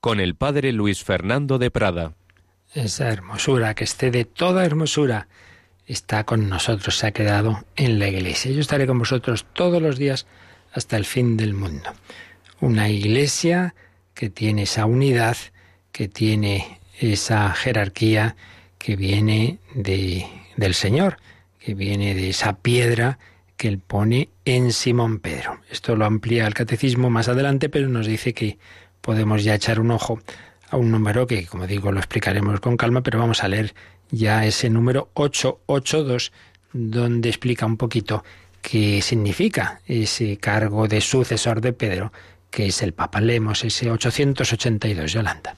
con el Padre Luis Fernando de Prada. Esa hermosura, que esté de toda hermosura, está con nosotros, se ha quedado en la Iglesia. Yo estaré con vosotros todos los días hasta el fin del mundo. Una Iglesia que tiene esa unidad, que tiene esa jerarquía que viene de, del Señor, que viene de esa piedra que él pone en Simón Pedro. Esto lo amplía el catecismo más adelante, pero nos dice que podemos ya echar un ojo a un número que, como digo, lo explicaremos con calma, pero vamos a leer ya ese número 882, donde explica un poquito qué significa ese cargo de sucesor de Pedro, que es el Papa. Leemos ese 882, Yolanda.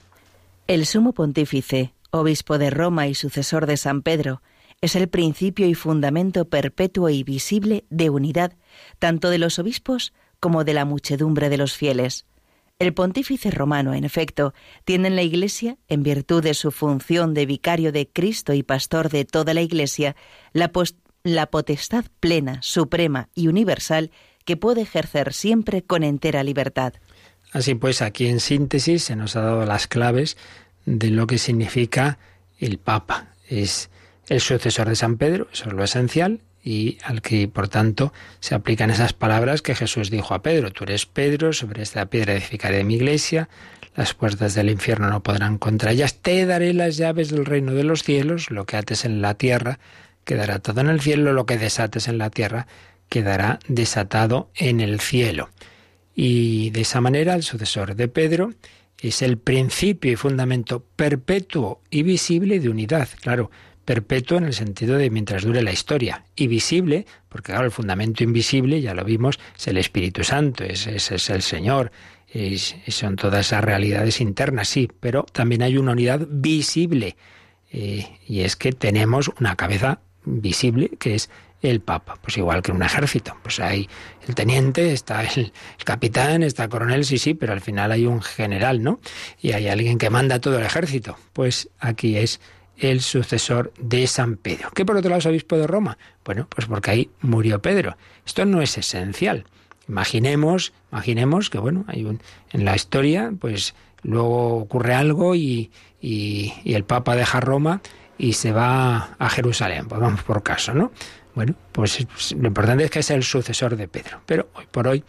El sumo pontífice, obispo de Roma y sucesor de San Pedro, es el principio y fundamento perpetuo y visible de unidad, tanto de los obispos como de la muchedumbre de los fieles. El pontífice romano, en efecto, tiene en la Iglesia, en virtud de su función de vicario de Cristo y pastor de toda la Iglesia, la, la potestad plena, suprema y universal que puede ejercer siempre con entera libertad. Así pues, aquí en síntesis se nos ha dado las claves de lo que significa el Papa. Es el sucesor de San Pedro, eso es lo esencial, y al que, por tanto, se aplican esas palabras que Jesús dijo a Pedro. Tú eres Pedro, sobre esta piedra edificaré mi iglesia, las puertas del infierno no podrán contra ellas, te daré las llaves del reino de los cielos, lo que ates en la tierra quedará todo en el cielo, lo que desates en la tierra quedará desatado en el cielo. Y de esa manera el sucesor de Pedro es el principio y fundamento perpetuo y visible de unidad. Claro, perpetuo en el sentido de mientras dure la historia, y visible, porque claro, el fundamento invisible, ya lo vimos, es el Espíritu Santo, es, es, el Señor, son todas esas realidades internas, sí, pero también hay una unidad visible, eh, y es que tenemos una cabeza visible que es el Papa, pues igual que un ejército, pues hay el teniente, está el, el, capitán, está el coronel, sí, sí, pero al final hay un general, ¿no? Y hay alguien que manda todo el ejército, pues aquí es el sucesor de San Pedro. ¿Qué por otro lado es obispo de Roma? Bueno, pues porque ahí murió Pedro. Esto no es esencial. Imaginemos, imaginemos que bueno, hay un, en la historia, pues luego ocurre algo y, y, el Papa deja Roma y se va a Jerusalén, pues vamos por caso, ¿no? Bueno, pues lo importante es que es el sucesor de Pedro. Pero hoy por hoy,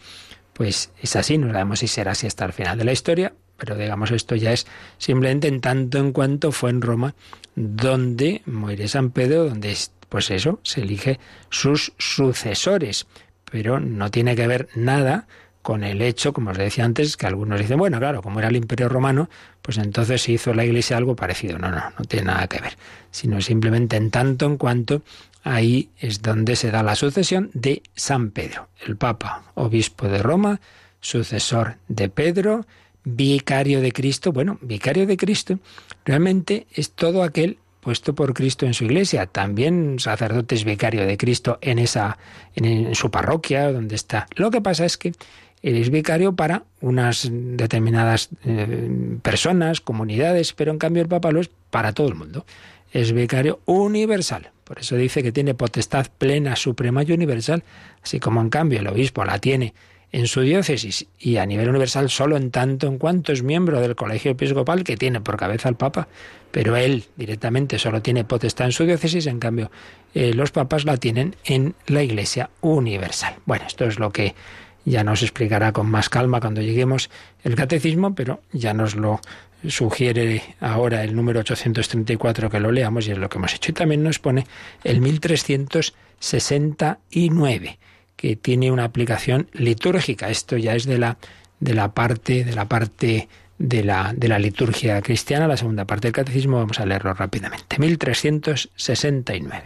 pues es así, no sabemos si será así hasta el final de la historia, pero digamos esto ya es simplemente en tanto en cuanto fue en Roma donde muere San Pedro, donde pues eso, se elige sus sucesores, pero no tiene que ver nada con el hecho, como os decía antes, que algunos dicen, bueno, claro, como era el Imperio Romano, pues entonces se hizo la Iglesia algo parecido. No, no, no tiene nada que ver, sino simplemente en tanto en cuanto ahí es donde se da la sucesión de San Pedro, el Papa, obispo de Roma, sucesor de Pedro, vicario de Cristo. Bueno, vicario de Cristo realmente es todo aquel puesto por Cristo en su iglesia. También sacerdote es vicario de Cristo en esa, en, su parroquia, donde está. Lo que pasa es que él es vicario para unas determinadas eh, personas, comunidades, pero en cambio el Papa lo es para todo el mundo. Es vicario universal. Por eso dice que tiene potestad plena, suprema y universal, así como en cambio el obispo la tiene en su diócesis y a nivel universal solo en tanto en cuanto es miembro del colegio episcopal que tiene por cabeza al Papa, pero él directamente solo tiene potestad en su diócesis, en cambio eh, los papas la tienen en la Iglesia universal. Bueno, esto es lo que ya nos explicará con más calma cuando lleguemos el catecismo, pero ya nos lo sugiere ahora el número 834 que lo leamos y es lo que hemos hecho. Y también nos pone el 1369 que tiene una aplicación litúrgica. Esto ya es de la, de la parte, de la parte de la, de la liturgia cristiana, la segunda parte del catecismo, vamos a leerlo rápidamente. 1369.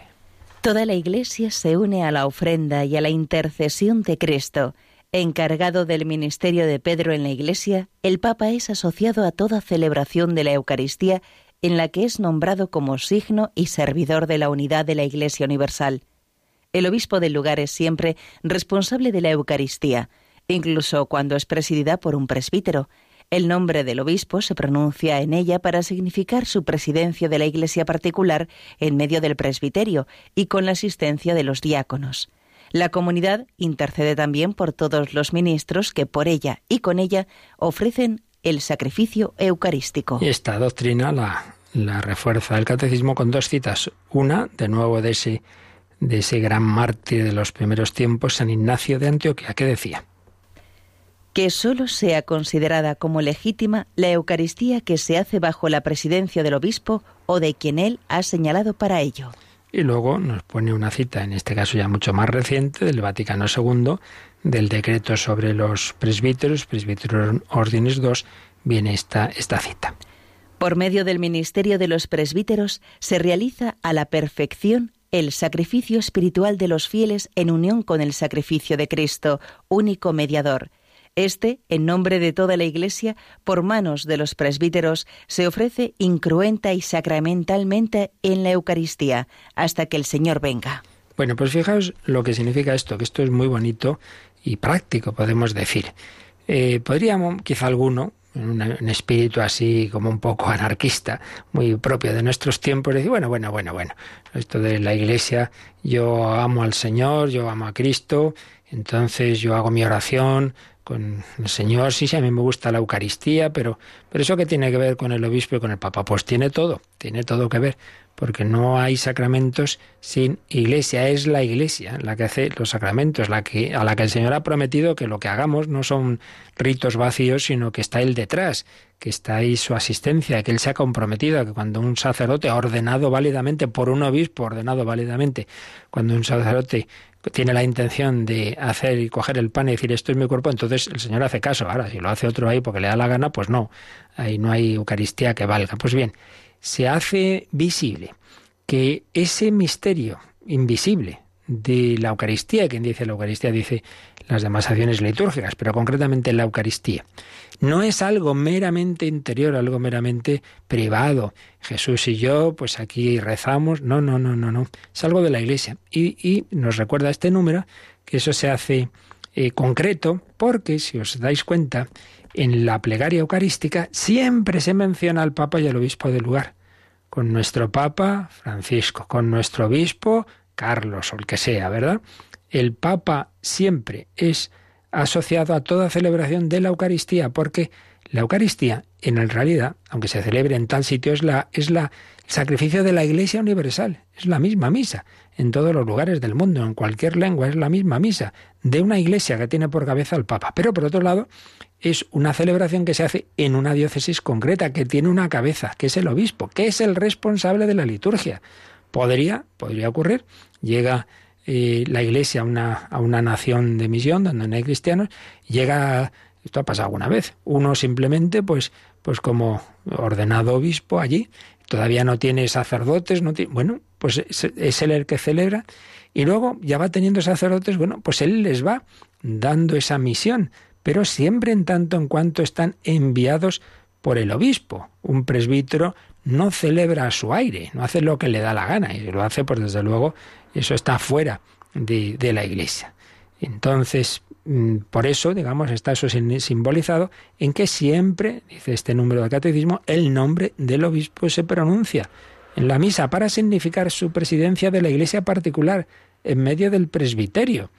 Toda la Iglesia se une a la ofrenda y a la intercesión de Cristo. Encargado del ministerio de Pedro en la Iglesia, el Papa es asociado a toda celebración de la Eucaristía en la que es nombrado como signo y servidor de la unidad de la Iglesia Universal. El obispo del lugar es siempre responsable de la Eucaristía, incluso cuando es presidida por un presbítero. El nombre del obispo se pronuncia en ella para significar su presidencia de la iglesia particular en medio del presbiterio y con la asistencia de los diáconos. La comunidad intercede también por todos los ministros que por ella y con ella ofrecen el sacrificio eucarístico. Esta doctrina la, refuerza el catecismo con dos citas. Una, de nuevo, de ese de ese gran mártir de los primeros tiempos, San Ignacio de Antioquia, que decía que sólo sea considerada como legítima la Eucaristía que se hace bajo la presidencia del obispo o de quien él ha señalado para ello. Y luego nos pone una cita, en este caso ya mucho más reciente, del Vaticano II, del decreto sobre los presbíteros, presbíteros órdenes II, viene esta, esta cita. Por medio del ministerio de los presbíteros se realiza a la perfección el sacrificio espiritual de los fieles en unión con el sacrificio de Cristo, único mediador. Este, en nombre de toda la Iglesia, por manos de los presbíteros, se ofrece incruenta y sacramentalmente en la Eucaristía, hasta que el Señor venga. Bueno, pues fijaos lo que significa esto, que esto es muy bonito y práctico, podemos decir. Eh, podríamos, quizá alguno, un, espíritu así como un poco anarquista, muy propio de nuestros tiempos, decir, bueno, bueno, bueno, bueno, esto de la iglesia, yo amo al Señor, yo amo a Cristo, entonces yo hago mi oración, con el Señor, sí, sí, a mí me gusta la Eucaristía, pero, pero eso que tiene que ver con el obispo y con el Papa, pues tiene todo, tiene todo que ver, porque no hay sacramentos sin iglesia, es la iglesia la que hace los sacramentos, la que, a la que el Señor ha prometido que lo que hagamos no son ritos vacíos, sino que está Él detrás, que está ahí su asistencia, que Él se ha comprometido, que cuando un sacerdote ordenado válidamente por un obispo, ordenado válidamente, cuando un sacerdote tiene la intención de hacer y coger el pan y decir esto es mi cuerpo, entonces el Señor hace caso. Ahora, si lo hace otro ahí porque le da la gana, pues no, ahí no hay Eucaristía que valga. Pues bien, se hace visible que ese misterio invisible de la Eucaristía, quien dice la Eucaristía dice las demás acciones litúrgicas, pero concretamente la Eucaristía, no es algo meramente interior, algo meramente privado. Jesús y yo, pues aquí rezamos. No, no, no, no, no. Es algo de la Iglesia. Y, nos recuerda este número que eso se hace eh, concreto porque, si os dais cuenta, en la plegaria eucarística siempre se menciona al Papa y al Obispo del lugar. Con nuestro Papa, Francisco, con nuestro Obispo, Carlos o el que sea, ¿verdad? El Papa siempre es asociado a toda celebración de la Eucaristía, porque la Eucaristía, en realidad, aunque se celebre en tal sitio, es la, es la el sacrificio de la Iglesia universal, es la misma misa en todos los lugares del mundo, en cualquier lengua, es la misma misa de una iglesia que tiene por cabeza al Papa. Pero por otro lado, es una celebración que se hace en una diócesis concreta, que tiene una cabeza, que es el obispo, que es el responsable de la liturgia. Podría, podría ocurrir, llega eh, la Iglesia a una, a una nación de misión donde no hay cristianos, llega, esto ha pasado alguna vez, uno simplemente pues, pues como ordenado obispo allí, todavía no tiene sacerdotes, no tiene, bueno, pues es, él el que celebra y luego ya va teniendo sacerdotes, bueno, pues él les va dando esa misión, pero siempre en tanto en cuanto están enviados por el obispo. Un presbítero no celebra a su aire, no hace lo que le da la gana, y lo hace, pues desde luego, eso está fuera de, de la Iglesia. Entonces, mm, por eso, digamos, está eso simbolizado en que siempre, dice este número de catecismo, el nombre del obispo se pronuncia en la misa para significar su presidencia de la iglesia particular en medio del presbiterio.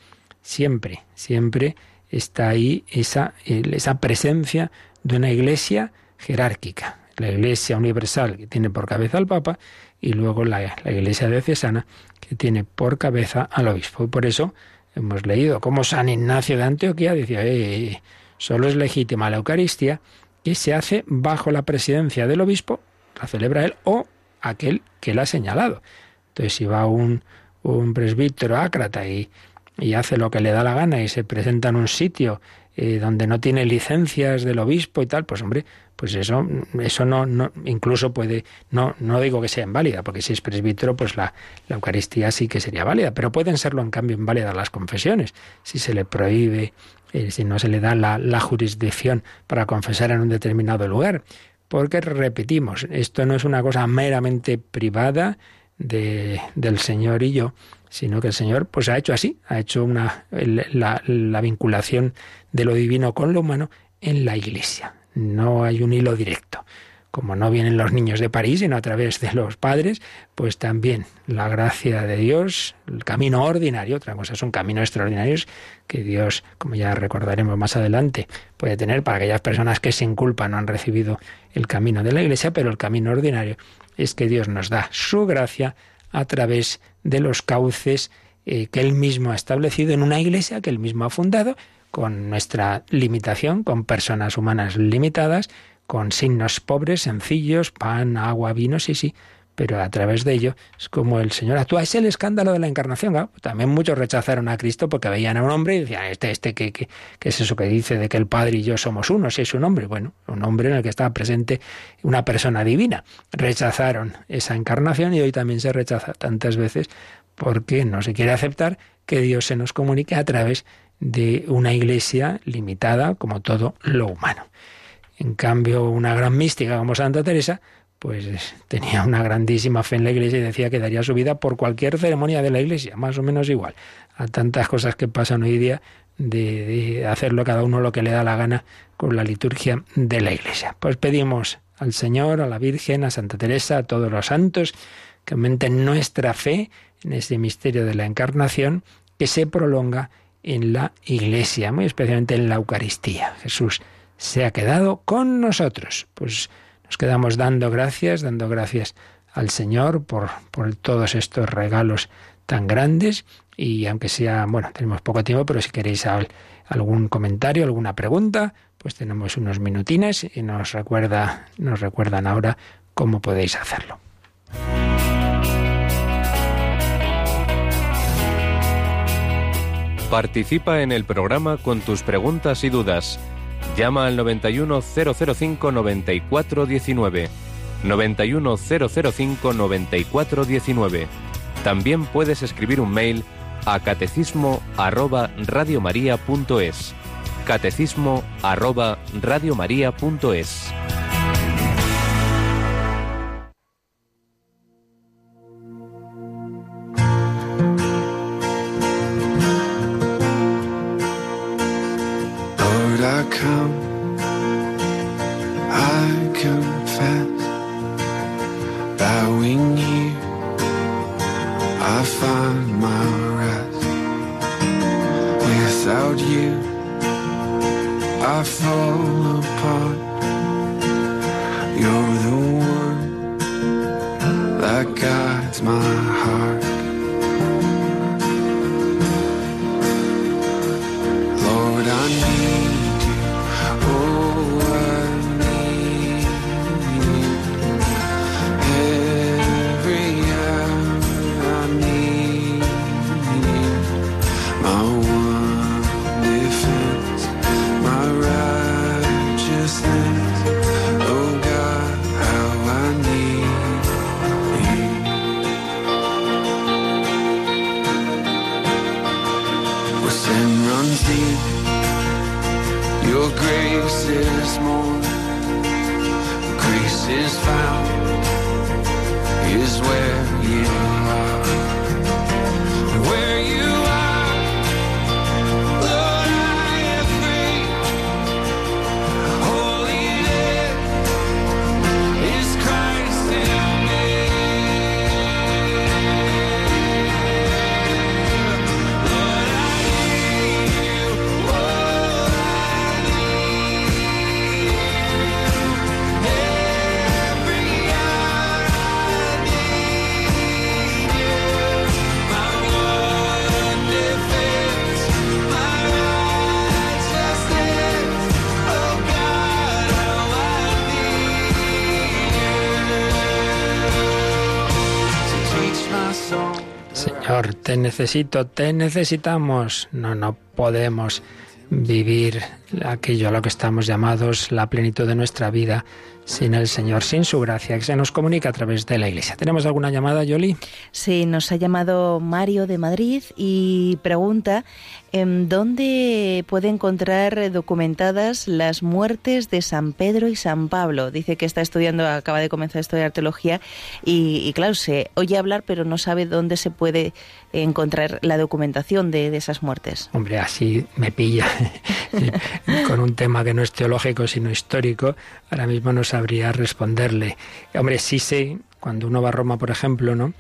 Siempre, siempre está ahí esa, esa presencia de una iglesia jerárquica, la iglesia universal que tiene por cabeza al Papa y luego la, la iglesia diocesana que tiene por cabeza al obispo. Por eso hemos leído cómo San Ignacio de Antioquía decía, eh, solo es legítima la Eucaristía que se hace bajo la presidencia del obispo, la celebra él, o aquel que la ha señalado. Entonces, si va un, un presbítero ácrata y, y hace lo que le da la gana y se presenta en un sitio eh, donde no tiene licencias del obispo y tal, pues hombre, pues eso, eso no, no, incluso puede, no, no digo que sea inválida, porque si es presbítero, pues la, la Eucaristía sí que sería válida, pero pueden serlo en cambio inválidas las confesiones, si se le prohíbe, eh, si no se le da la, la jurisdicción para confesar en un determinado lugar. Porque repetimos, esto no es una cosa meramente privada de, del Señor y yo, sino que el Señor pues ha hecho así, ha hecho una, la, la vinculación de lo divino con lo humano en la Iglesia. No hay un hilo directo. Como no vienen los niños de París, sino a través de los padres, pues también la gracia de Dios, el camino ordinario, otra cosa son caminos extraordinarios que Dios, como ya recordaremos más adelante, puede tener para aquellas personas que sin culpa no han recibido el camino de la Iglesia, pero el camino ordinario es que Dios nos da su gracia a través de los cauces eh, que Él mismo ha establecido en una iglesia que Él mismo ha fundado con nuestra limitación, con personas humanas limitadas, con signos pobres, sencillos, pan, agua, vino, sí, sí, pero a través de ello es como el Señor actúa. Es el escándalo de la encarnación. También muchos rechazaron a Cristo porque veían a un hombre y decían, este, este, ¿qué, qué, es eso que dice de que el Padre y yo somos uno? Si es un hombre. Bueno, un hombre en el que estaba presente una persona divina. Rechazaron esa encarnación y hoy también se rechaza tantas veces porque no se quiere aceptar que Dios se nos comunique a través de una iglesia limitada como todo lo humano. En cambio, una gran mística como Santa Teresa, pues tenía una grandísima fe en la iglesia y decía que daría su vida por cualquier ceremonia de la iglesia, más o menos igual, a tantas cosas que pasan hoy día de, hacerlo cada uno lo que le da la gana con la liturgia de la iglesia. Pues pedimos al Señor, a la Virgen, a Santa Teresa, a todos los santos, que aumenten nuestra fe en este misterio de la encarnación que se prolonga en la iglesia, muy especialmente en la Eucaristía. Jesús se ha quedado con nosotros. Pues nos quedamos dando gracias, dando gracias al Señor por, por todos estos regalos tan grandes y aunque sea, bueno, tenemos poco tiempo, pero si queréis algún comentario, alguna pregunta, pues tenemos unos minutines y nos recuerda, nos recuerdan ahora cómo podéis hacerlo. Participa en el programa con tus preguntas y dudas. Llama al 91005 9419. 91005 9419. También puedes escribir un mail a catecismo arroba. Catecismo arroba radiomaria.es. necesito, te necesitamos. No, no podemos vivir aquello a lo que estamos llamados, la plenitud de nuestra vida, sin el Señor, sin su gracia, que se nos comunica a través de la Iglesia. ¿Tenemos alguna llamada, Yoli? Sí, nos ha llamado Mario de Madrid y pregunta dónde puede encontrar documentadas las muertes de San Pedro y San Pablo. Dice que está estudiando, acaba de comenzar a estudiar teología y, y claro, se oye hablar, pero no sabe dónde se puede encontrar la documentación de, de esas muertes. Hombre, así me pilla con un tema que no es teológico, sino histórico. Ahora mismo no sabría responderle. Hombre, sí sé, cuando uno va a Roma, por ejemplo, ¿no?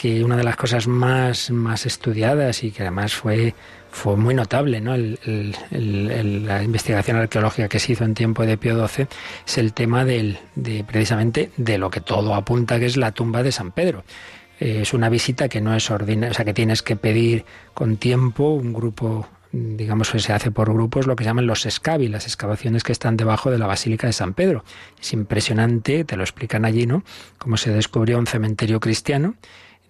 Que una de las cosas más, más estudiadas y que además fue, fue muy notable, ¿no? la investigación arqueológica que se hizo en tiempo de Pío XII es el tema del, de precisamente de lo que todo apunta que es la tumba de San Pedro. Eh, es una visita que no es ordinaria, o sea que tienes que pedir con tiempo un grupo digamos que se hace por grupos, lo que llaman los escavi, las excavaciones que están debajo de la Basílica de San Pedro. Es impresionante, te lo explican allí, ¿no? Cómo se descubrió un cementerio cristiano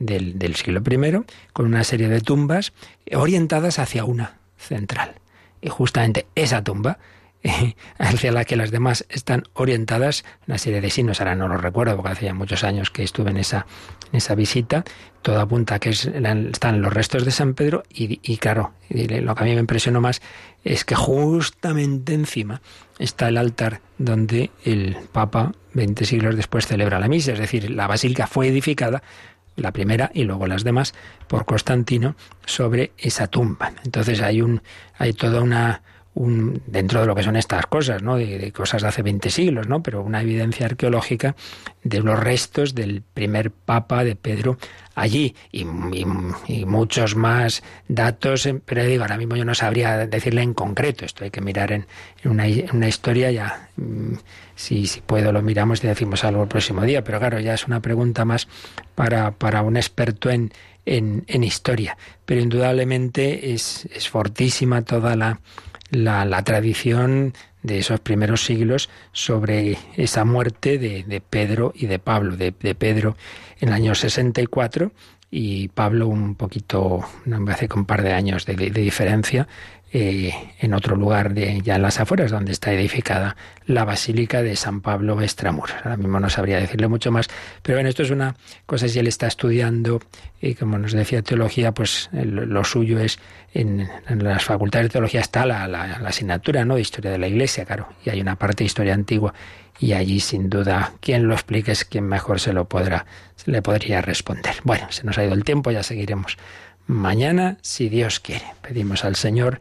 del, del siglo I, con una serie de tumbas orientadas hacia una central. Y justamente esa tumba hacia la que las demás están orientadas, una serie de signos, ahora no lo recuerdo porque hace ya muchos años que estuve en esa, en esa visita, todo apunta a que están los restos de San Pedro y, y claro, lo que a mí me impresionó más es que justamente encima está el altar donde el Papa, 20 siglos después, celebra la misa, es decir, la basílica fue edificada la primera y luego las demás por Constantino sobre esa tumba. Entonces hay un hay toda una un, dentro de lo que son estas cosas, ¿no? De, cosas de hace 20 siglos, ¿no? Pero una evidencia arqueológica de los restos del primer papa de Pedro allí y, muchos más datos, pero digo, ahora mismo yo no sabría decirle en concreto, esto hay que mirar en, una, historia ya, mm, si, si puedo lo miramos y decimos algo el próximo día, pero claro, ya es una pregunta más para, para un experto en, en, historia, pero indudablemente es, es fortísima toda la la, la tradición de esos primeros siglos sobre esa muerte de, de Pedro y de Pablo, de, de, Pedro en el año 64 y Pablo un poquito, hace con un par de años de, de diferencia, eh, en otro lugar de, ya en las afueras, donde está edificada la Basílica de San Pablo Extramuros. Ahora mismo no sabría decirle mucho más, pero bueno, esto es una cosa, si él está estudiando, y como nos decía teología, pues lo suyo es, en, las facultades de teología está la, la, asignatura ¿no? de historia de la Iglesia, claro, y hay una parte de historia antigua, y allí sin duda quien lo explique es quien mejor se lo podrá, se le podría responder. Bueno, se nos ha ido el tiempo, ya seguiremos mañana, si Dios quiere. Pedimos al Señor